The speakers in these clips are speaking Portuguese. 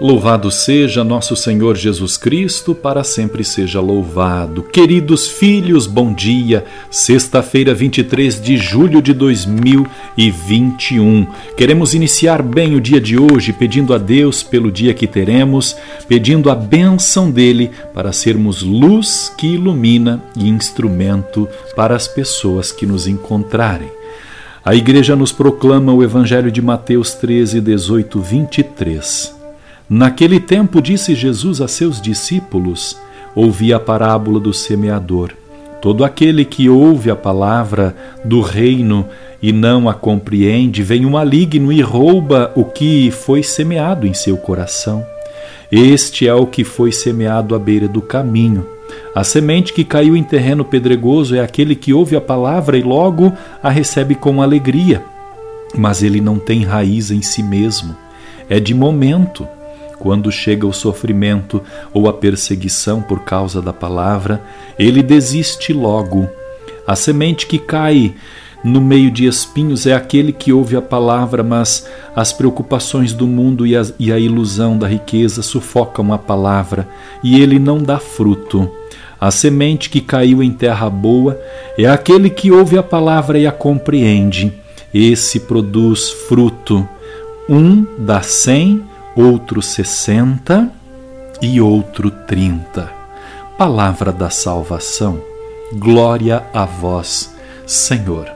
Louvado seja nosso Senhor Jesus Cristo, para sempre seja louvado. Queridos filhos, bom dia. Sexta-feira, 23 de julho de 2021. Queremos iniciar bem o dia de hoje, pedindo a Deus pelo dia que teremos, pedindo a bênção dele para sermos luz que ilumina e instrumento para as pessoas que nos encontrarem. A igreja nos proclama o Evangelho de Mateus 13, 18, 23. Naquele tempo disse Jesus a seus discípulos: Ouvi a parábola do semeador. Todo aquele que ouve a palavra do reino e não a compreende, vem o maligno e rouba o que foi semeado em seu coração. Este é o que foi semeado à beira do caminho. A semente que caiu em terreno pedregoso é aquele que ouve a palavra e logo a recebe com alegria, mas ele não tem raiz em si mesmo. É de momento quando chega o sofrimento ou a perseguição por causa da palavra, ele desiste logo. A semente que cai no meio de espinhos é aquele que ouve a palavra, mas as preocupações do mundo e a, e a ilusão da riqueza sufocam a palavra e ele não dá fruto. A semente que caiu em terra boa é aquele que ouve a palavra e a compreende. Esse produz fruto. Um dá cem, outro sessenta e outro trinta. Palavra da salvação, glória a vós, Senhor.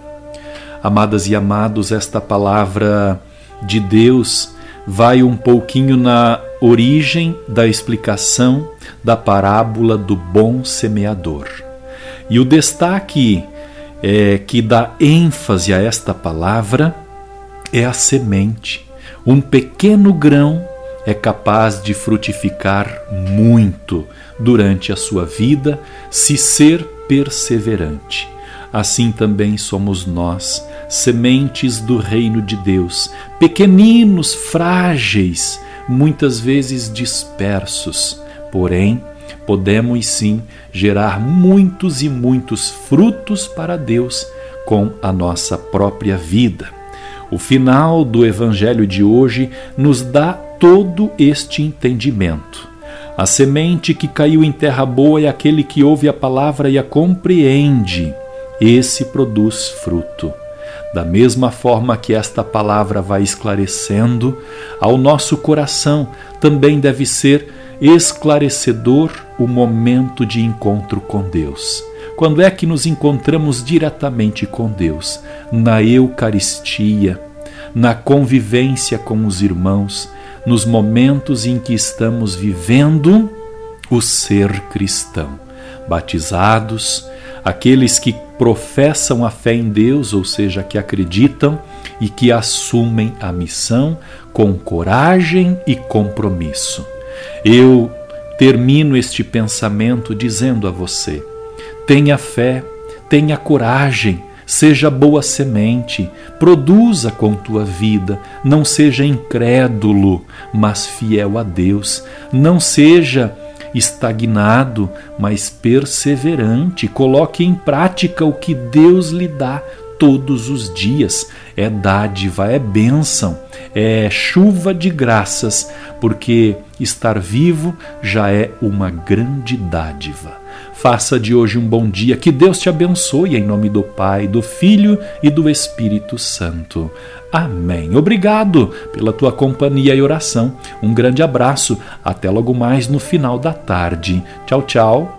Amadas e amados, esta palavra de Deus vai um pouquinho na origem da explicação da parábola do bom semeador. E o destaque é, que dá ênfase a esta palavra é a semente, um pequeno grão é capaz de frutificar muito durante a sua vida se ser perseverante. Assim também somos nós, sementes do reino de Deus, pequeninos, frágeis, muitas vezes dispersos, porém, podemos sim gerar muitos e muitos frutos para Deus com a nossa própria vida. O final do evangelho de hoje nos dá todo este entendimento. A semente que caiu em terra boa é aquele que ouve a palavra e a compreende. Esse produz fruto. Da mesma forma que esta palavra vai esclarecendo, ao nosso coração também deve ser esclarecedor o momento de encontro com Deus. Quando é que nos encontramos diretamente com Deus? Na Eucaristia, na convivência com os irmãos, nos momentos em que estamos vivendo o ser cristão. Batizados, aqueles que professam a fé em Deus, ou seja, que acreditam e que assumem a missão com coragem e compromisso. Eu termino este pensamento dizendo a você: tenha fé, tenha coragem Seja boa semente, produza com tua vida, não seja incrédulo, mas fiel a Deus. Não seja estagnado, mas perseverante. Coloque em prática o que Deus lhe dá todos os dias. É dádiva, é bênção, é chuva de graças, porque estar vivo já é uma grande dádiva. Faça de hoje um bom dia, que Deus te abençoe em nome do Pai, do Filho e do Espírito Santo. Amém. Obrigado pela tua companhia e oração. Um grande abraço. Até logo mais no final da tarde. Tchau, tchau.